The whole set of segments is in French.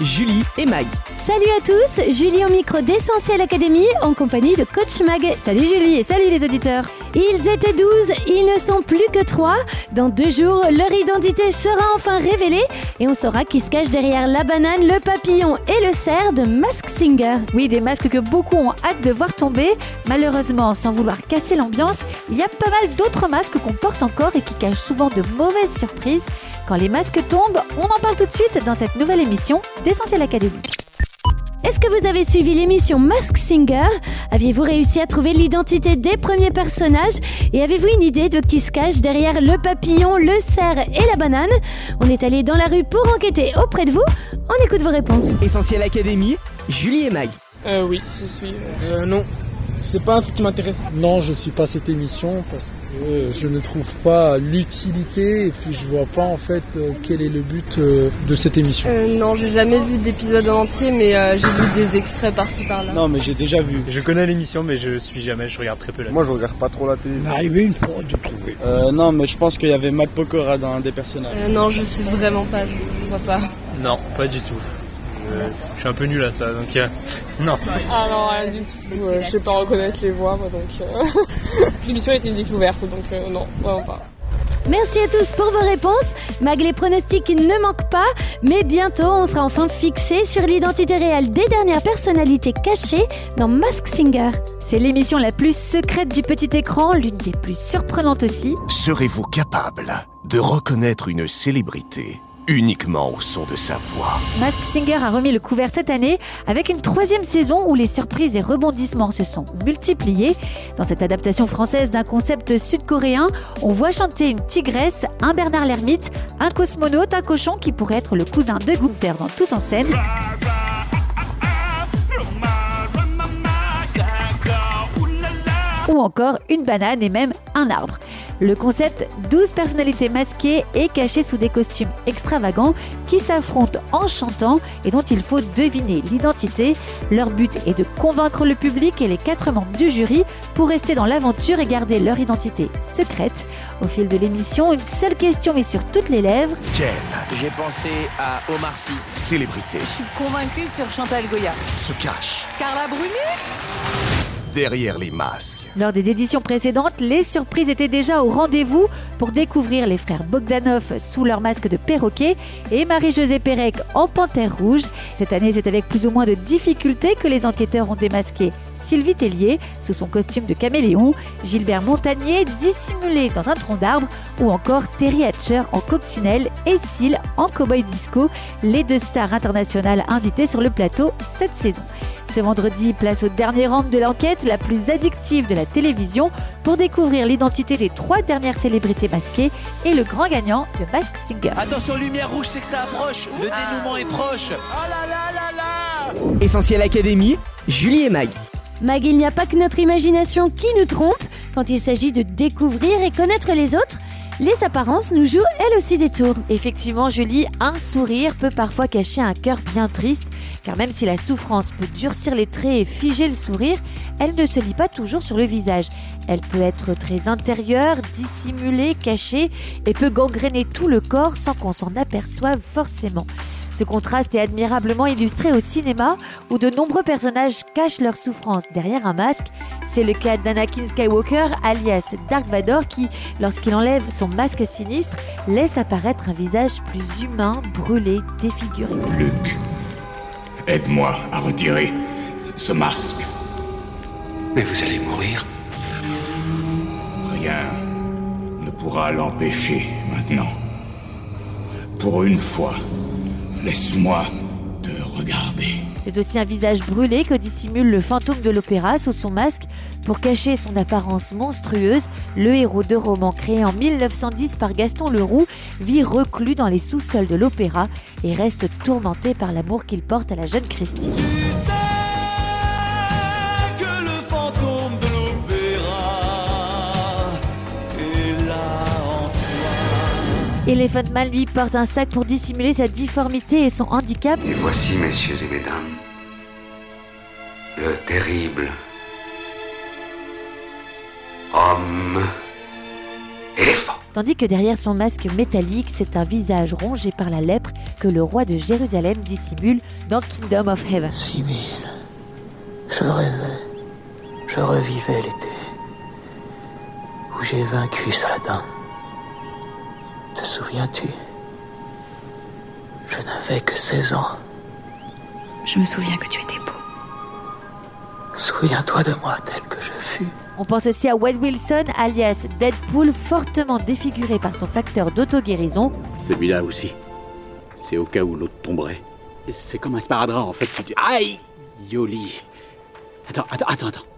Julie et Mag. Salut à tous, Julie au micro d'Essentiel Academy en compagnie de Coach Mag. Salut Julie et salut les auditeurs. Ils étaient 12, ils ne sont plus que 3. Dans deux jours, leur identité sera enfin révélée et on saura qui se cache derrière la banane, le papillon et le cerf de Mask Singer. Oui, des masques que beaucoup ont hâte de voir tomber. Malheureusement, sans vouloir casser l'ambiance, il y a pas mal d'autres masques qu'on porte encore et qui cachent souvent de mauvaises surprises. Quand les masques tombent, on en parle tout de suite dans cette nouvelle émission d'Essentiel Academy. Est-ce que vous avez suivi l'émission Mask Singer? Aviez-vous réussi à trouver l'identité des premiers personnages? Et avez-vous une idée de qui se cache derrière le papillon, le cerf et la banane? On est allé dans la rue pour enquêter auprès de vous. On écoute vos réponses. Essentiel Académie. Julie et Mag. Euh, oui, je suis. Euh, non, c'est pas un truc qui m'intéresse. Non, je suis pas cette émission parce que je ne trouve pas l'utilité et puis je vois pas en fait euh, quel est le but euh, de cette émission. Euh, non, j'ai jamais vu d'épisode en entier, mais euh, j'ai vu des extraits par-ci par-là. Non, mais j'ai déjà vu. Je connais l'émission, mais je suis jamais, je regarde très peu la Moi, je regarde pas trop la télé. Arrivé une fois de trouver. Euh, non, mais je pense qu'il y avait Matt Pokora dans un des personnages. Euh, non, je sais vraiment pas, je, je vois pas. Non, pas du tout. Euh, je suis un peu nul à ça, donc euh, non. Ah non, rien du tout. Euh, je sais pas reconnaître les voix, moi, donc. euh, L'émission était une découverte, donc euh, non, vraiment pas. Merci à tous pour vos réponses. Mag, les pronostics ne manquent pas, mais bientôt on sera enfin fixé sur l'identité réelle des dernières personnalités cachées dans Mask Singer. C'est l'émission la plus secrète du petit écran, l'une des plus surprenantes aussi. Serez-vous capable de reconnaître une célébrité uniquement au son de sa voix Mask Singer a remis le couvert cette année avec une troisième saison où les surprises et rebondissements se sont multipliés. Dans cette adaptation française d'un concept sud-coréen, on voit chanter une tigresse, un Bernard l'ermite, un cosmonaute, un cochon qui pourrait être le cousin de Gunther dans Tous en scène. Ou encore une banane et même un arbre. Le concept 12 personnalités masquées et cachées sous des costumes extravagants qui s'affrontent en chantant et dont il faut deviner l'identité. Leur but est de convaincre le public et les quatre membres du jury pour rester dans l'aventure et garder leur identité secrète. Au fil de l'émission, une seule question est sur toutes les lèvres. Quelle J'ai pensé à Omar Sy. célébrité suis convaincue sur Chantal Goya. se cache Carla Bruni derrière les masques Lors des éditions précédentes, les surprises étaient déjà au rendez-vous pour découvrir les frères Bogdanov sous leur masque de perroquet et Marie-Josée Pérec en panthère rouge. Cette année, c'est avec plus ou moins de difficultés que les enquêteurs ont démasqué Sylvie Tellier sous son costume de caméléon, Gilbert Montagnier dissimulé dans un tronc d'arbre ou encore Terry Hatcher en coccinelle et Seal en cowboy disco, les deux stars internationales invitées sur le plateau cette saison. Ce vendredi, place au dernier round de l'enquête la plus addictive de la télévision pour découvrir l'identité des trois dernières célébrités masquées et le grand gagnant de Mask Singer. Attention, lumière rouge, c'est que ça approche. Le dénouement est proche. Essentiel Académie. Julie et Mag. Mag, il n'y a pas que notre imagination qui nous trompe quand il s'agit de découvrir et connaître les autres. Les apparences nous jouent elles aussi des tours. Effectivement, Julie, un sourire peut parfois cacher un cœur bien triste, car même si la souffrance peut durcir les traits et figer le sourire, elle ne se lit pas toujours sur le visage. Elle peut être très intérieure, dissimulée, cachée, et peut gangréner tout le corps sans qu'on s'en aperçoive forcément. Ce contraste est admirablement illustré au cinéma où de nombreux personnages cachent leur souffrance derrière un masque. C'est le cas d'Anakin Skywalker alias Dark Vador qui, lorsqu'il enlève son masque sinistre, laisse apparaître un visage plus humain, brûlé, défiguré. Luc, aide-moi à retirer ce masque. Mais vous allez mourir. Rien ne pourra l'empêcher maintenant. Pour une fois, laisse-moi te regarder. C'est aussi un visage brûlé que dissimule le fantôme de l'opéra sous son masque. Pour cacher son apparence monstrueuse, le héros de roman créé en 1910 par Gaston Leroux vit reclus dans les sous-sols de l'opéra et reste tourmenté par l'amour qu'il porte à la jeune Christine. Elephant Man lui porte un sac pour dissimuler sa difformité et son handicap. Et voici, messieurs et mesdames, le terrible homme, éléphant. Tandis que derrière son masque métallique, c'est un visage rongé par la lèpre que le roi de Jérusalem dissimule dans Kingdom of Heaven. Sibyl, je rêvais, je revivais l'été où j'ai vaincu Saladin. Souviens-tu? Je n'avais que 16 ans. Je me souviens que tu étais beau. Souviens-toi de moi tel que je fus. On pense aussi à Wade Wilson, alias Deadpool, fortement défiguré par son facteur d'auto-guérison. Celui-là aussi. C'est au cas où l'autre tomberait. C'est comme un sparadrap en fait. Tu... Aïe Yoli. Attends, attends, attends, attends.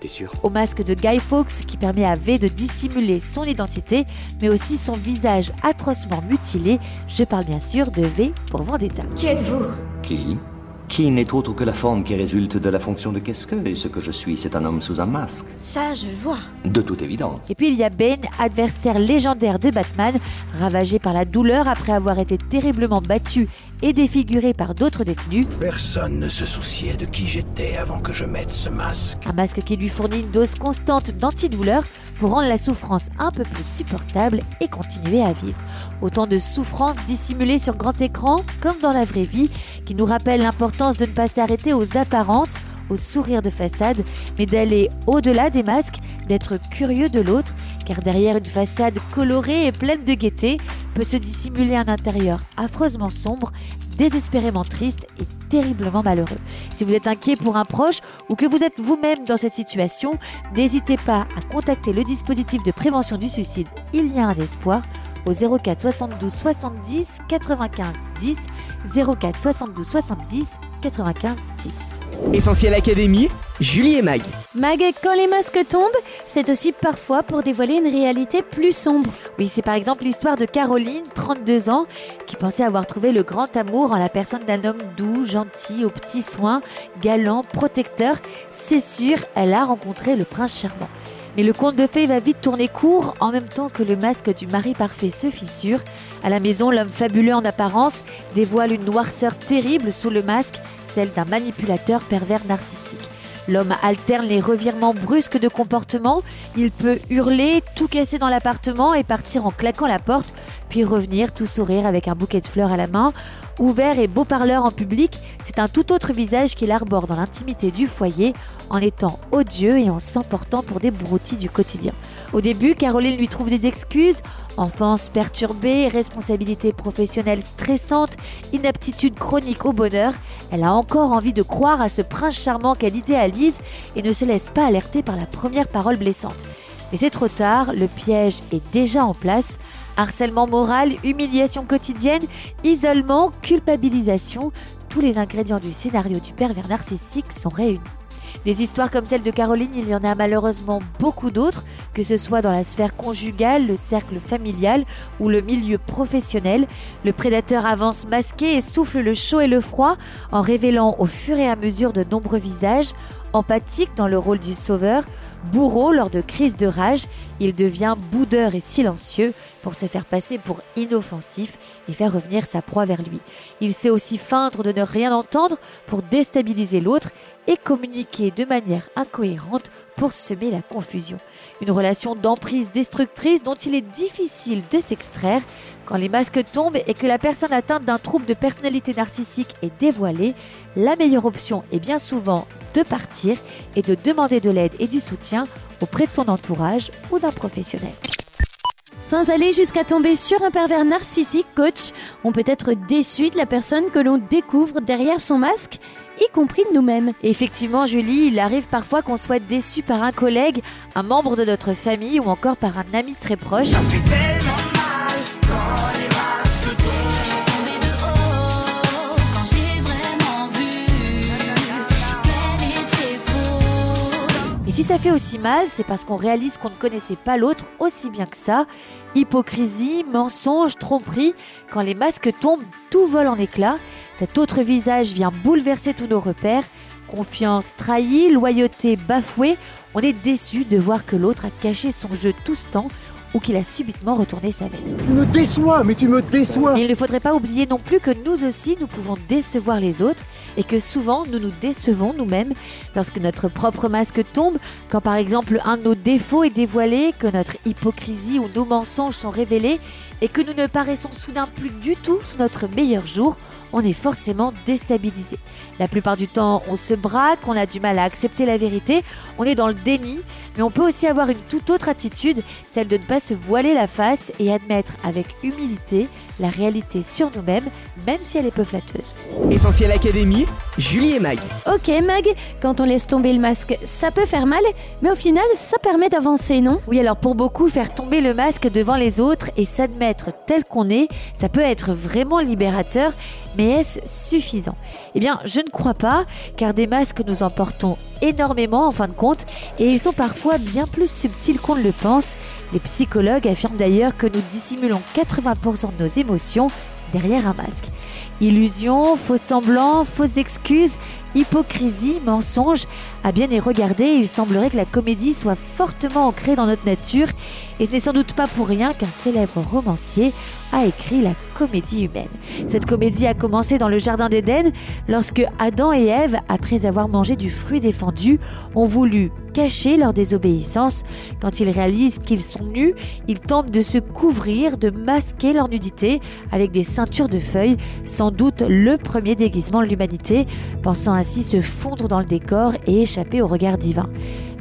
T'es sûr? Au masque de Guy Fawkes qui permet à V de dissimuler son identité, mais aussi son visage atrocement mutilé. Je parle bien sûr de V pour Vendetta. Qui êtes-vous? Qui? Qui n'est autre que la forme qui résulte de la fonction de qu'est-ce que Et ce que je suis, c'est un homme sous un masque. Ça, je le vois. De toute évidence. Et puis il y a Bane, adversaire légendaire de Batman, ravagé par la douleur après avoir été terriblement battu et défiguré par d'autres détenus. Personne ne se souciait de qui j'étais avant que je mette ce masque. Un masque qui lui fournit une dose constante d'antidouleur pour rendre la souffrance un peu plus supportable et continuer à vivre. Autant de souffrances dissimulées sur grand écran, comme dans la vraie vie, qui nous rappellent l'importance de ne pas s'arrêter aux apparences, au sourire de façade, mais d'aller au-delà des masques, d'être curieux de l'autre, car derrière une façade colorée et pleine de gaieté peut se dissimuler un intérieur affreusement sombre, désespérément triste et terriblement malheureux. Si vous êtes inquiet pour un proche ou que vous êtes vous-même dans cette situation, n'hésitez pas à contacter le dispositif de prévention du suicide Il y a un espoir au 04 72 70 95 10 04 72 70 95 10. Essentiel Académie, Julie et Mag. Mag, quand les masques tombent, c'est aussi parfois pour dévoiler une réalité plus sombre. Oui, c'est par exemple l'histoire de Caroline, 32 ans, qui pensait avoir trouvé le grand amour en la personne d'un homme doux, gentil, aux petits soins, galant, protecteur. C'est sûr, elle a rencontré le prince charmant. Mais le conte de fées va vite tourner court en même temps que le masque du mari parfait se fissure. À la maison, l'homme fabuleux en apparence dévoile une noirceur terrible sous le masque, celle d'un manipulateur pervers narcissique. L'homme alterne les revirements brusques de comportement. Il peut hurler, tout casser dans l'appartement et partir en claquant la porte, puis revenir tout sourire avec un bouquet de fleurs à la main. Ouvert et beau parleur en public, c'est un tout autre visage qu'il arbore dans l'intimité du foyer, en étant odieux et en s'emportant pour des broutilles du quotidien. Au début, Caroline lui trouve des excuses enfance perturbée, responsabilité professionnelle stressante, inaptitude chronique au bonheur. Elle a encore envie de croire à ce prince charmant qu'elle idéalise et ne se laisse pas alerter par la première parole blessante. Mais c'est trop tard, le piège est déjà en place. Harcèlement moral, humiliation quotidienne, isolement, culpabilisation, tous les ingrédients du scénario du pervers narcissique sont réunis. Des histoires comme celle de Caroline, il y en a malheureusement beaucoup d'autres, que ce soit dans la sphère conjugale, le cercle familial ou le milieu professionnel. Le prédateur avance masqué et souffle le chaud et le froid en révélant au fur et à mesure de nombreux visages, Empathique dans le rôle du sauveur, bourreau lors de crises de rage, il devient boudeur et silencieux pour se faire passer pour inoffensif et faire revenir sa proie vers lui. Il sait aussi feindre de ne rien entendre pour déstabiliser l'autre et communiquer de manière incohérente pour semer la confusion. Une relation d'emprise destructrice dont il est difficile de s'extraire quand les masques tombent et que la personne atteinte d'un trouble de personnalité narcissique est dévoilée. La meilleure option est bien souvent de partir et de demander de l'aide et du soutien auprès de son entourage ou d'un professionnel. Sans aller jusqu'à tomber sur un pervers narcissique, coach, on peut être déçu de la personne que l'on découvre derrière son masque, y compris de nous-mêmes. effectivement, Julie, il arrive parfois qu'on soit déçu par un collègue, un membre de notre famille ou encore par un ami très proche. Et si ça fait aussi mal, c'est parce qu'on réalise qu'on ne connaissait pas l'autre aussi bien que ça. Hypocrisie, mensonge, tromperie, quand les masques tombent, tout vole en éclats. Cet autre visage vient bouleverser tous nos repères. Confiance trahie, loyauté bafouée, on est déçu de voir que l'autre a caché son jeu tout ce temps ou qu'il a subitement retourné sa veste. Tu me déçois, mais tu me déçois. Et il ne faudrait pas oublier non plus que nous aussi, nous pouvons décevoir les autres et que souvent nous nous décevons nous-mêmes lorsque notre propre masque tombe, quand par exemple un de nos défauts est dévoilé, que notre hypocrisie ou nos mensonges sont révélés et que nous ne paraissons soudain plus du tout sous notre meilleur jour, on est forcément déstabilisé. La plupart du temps, on se braque, on a du mal à accepter la vérité, on est dans le déni, mais on peut aussi avoir une toute autre attitude, celle de ne pas se voiler la face et admettre avec humilité la réalité sur nous-mêmes, même si elle est peu flatteuse. Essentiel Académie, Julie et Mag. Ok Mag, quand on laisse tomber le masque, ça peut faire mal, mais au final, ça permet d'avancer, non? Oui, alors pour beaucoup, faire tomber le masque devant les autres et s'admettre tel qu'on est, ça peut être vraiment libérateur, mais est-ce suffisant? Eh bien, je ne crois pas, car des masques nous en portons énormément en fin de compte, et ils sont parfois bien plus subtils qu'on ne le pense. Les psychologues affirment d'ailleurs que nous dissimulons 80% de nos émotions émotions derrière un masque. Illusions, faux semblants, fausses excuses, hypocrisie, mensonges, à bien y regarder, il semblerait que la comédie soit fortement ancrée dans notre nature, et ce n'est sans doute pas pour rien qu'un célèbre romancier a écrit la comédie humaine. Cette comédie a commencé dans le Jardin d'Éden, lorsque Adam et Ève, après avoir mangé du fruit défendu, ont voulu cacher leur désobéissance. Quand ils réalisent qu'ils sont nus, ils tentent de se couvrir, de masquer leur nudité avec des ceintures de feuilles, sans doute le premier déguisement de l'humanité, pensant ainsi se fondre dans le décor et échapper au regard divin.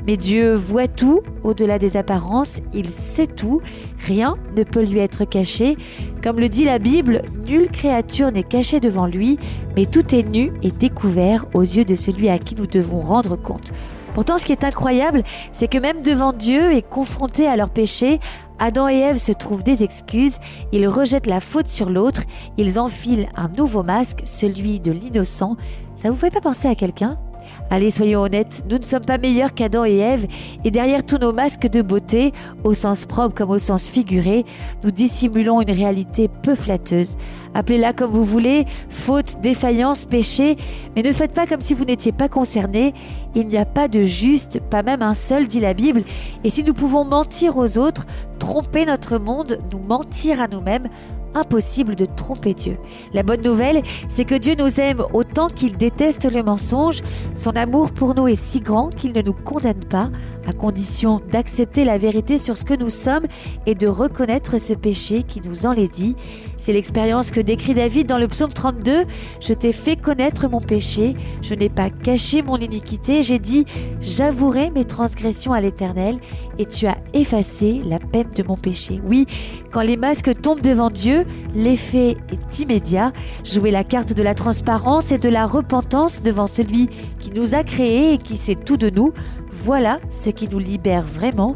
Mais Dieu voit tout, au-delà des apparences, il sait tout, rien ne peut lui être caché. Comme le dit la Bible, nulle créature n'est cachée devant lui, mais tout est nu et découvert aux yeux de celui à qui nous devons rendre compte. Pourtant, ce qui est incroyable, c'est que même devant Dieu et confrontés à leur péché, Adam et Ève se trouvent des excuses, ils rejettent la faute sur l'autre, ils enfilent un nouveau masque, celui de l'innocent. Ça vous fait pas penser à quelqu'un? Allez, soyons honnêtes, nous ne sommes pas meilleurs qu'Adam et Ève, et derrière tous nos masques de beauté, au sens propre comme au sens figuré, nous dissimulons une réalité peu flatteuse. Appelez-la comme vous voulez, faute, défaillance, péché, mais ne faites pas comme si vous n'étiez pas concerné. Il n'y a pas de juste, pas même un seul, dit la Bible, et si nous pouvons mentir aux autres, tromper notre monde, nous mentir à nous-mêmes, impossible de tromper Dieu. La bonne nouvelle, c'est que Dieu nous aime autant qu'il déteste le mensonge. Son amour pour nous est si grand qu'il ne nous condamne pas, à condition d'accepter la vérité sur ce que nous sommes et de reconnaître ce péché qui nous enlaidit. C'est l'expérience que décrit David dans le psaume 32. Je t'ai fait connaître mon péché, je n'ai pas caché mon iniquité, j'ai dit, j'avouerai mes transgressions à l'Éternel et tu as effacé la peine de mon péché. Oui, quand les masques tombent devant Dieu, l'effet est immédiat. Jouer la carte de la transparence et de la repentance devant celui qui nous a créés et qui sait tout de nous, voilà ce qui nous libère vraiment.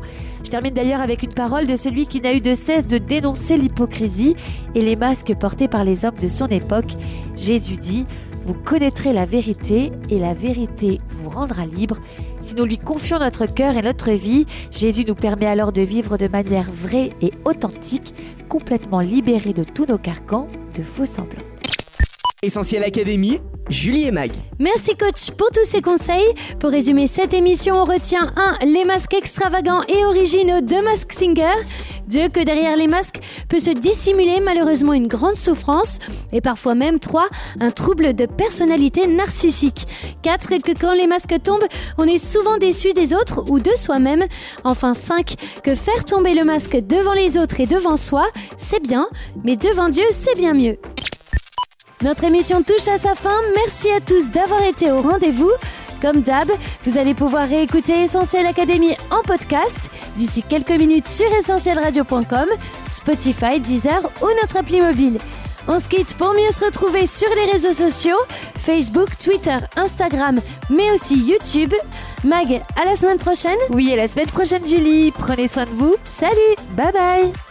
Termine d'ailleurs avec une parole de celui qui n'a eu de cesse de dénoncer l'hypocrisie et les masques portés par les hommes de son époque. Jésus dit vous connaîtrez la vérité et la vérité vous rendra libre. Si nous lui confions notre cœur et notre vie, Jésus nous permet alors de vivre de manière vraie et authentique, complètement libérés de tous nos carcans de faux semblants. Essentiel Académie, Julie et Mag. Merci coach pour tous ces conseils. Pour résumer cette émission, on retient 1. Les masques extravagants et originaux de Mask Singer. 2. Que derrière les masques peut se dissimuler malheureusement une grande souffrance. Et parfois même 3. Un trouble de personnalité narcissique. 4. Que quand les masques tombent, on est souvent déçu des autres ou de soi-même. Enfin 5. Que faire tomber le masque devant les autres et devant soi, c'est bien, mais devant Dieu, c'est bien mieux. Notre émission touche à sa fin. Merci à tous d'avoir été au rendez-vous. Comme d'hab, vous allez pouvoir réécouter Essentiel Académie en podcast d'ici quelques minutes sur essentielradio.com, Spotify, Deezer ou notre appli mobile. On se quitte pour mieux se retrouver sur les réseaux sociaux, Facebook, Twitter, Instagram, mais aussi YouTube. Mag, à la semaine prochaine. Oui, à la semaine prochaine Julie. Prenez soin de vous. Salut. Bye bye.